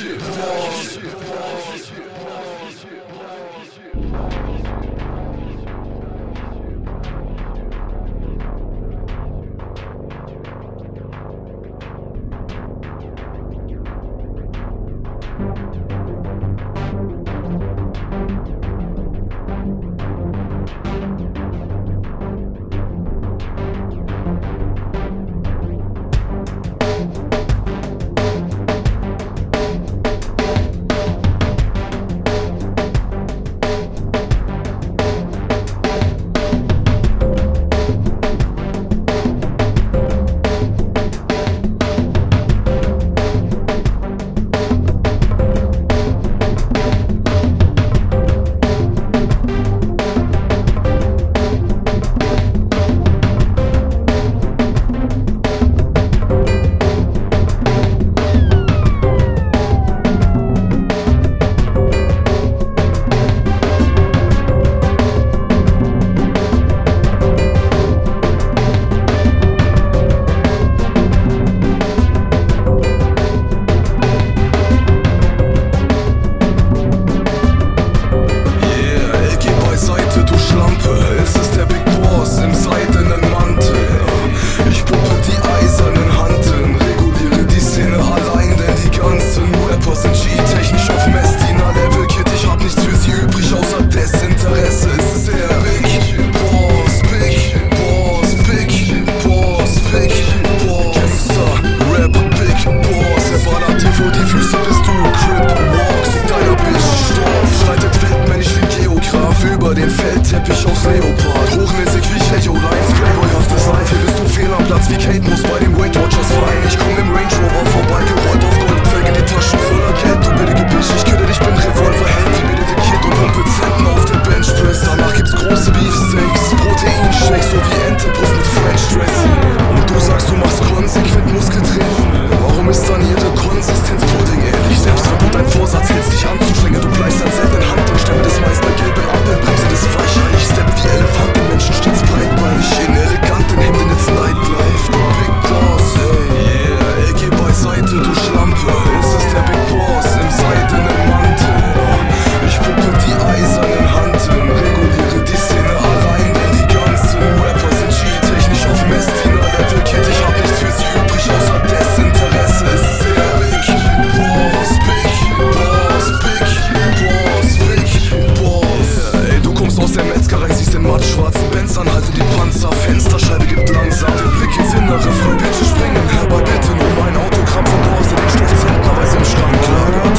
Shit. über den Feldteppich aus Leopard. Hochmäßig wie Checho, Lions, auf der Seite bist du fehl am Platz wie Kate muss bei dem Wake aus der Metzgerei, siehst den matt schwarzen Benz an, halte die Panzer, Fensterscheibe gibt langsam Der Blick ins Innere, frei bitte springen, Herbert bitte nur mein Autogramm, verbrauchst du den Stoff zentnerweise im Schrank, Lager.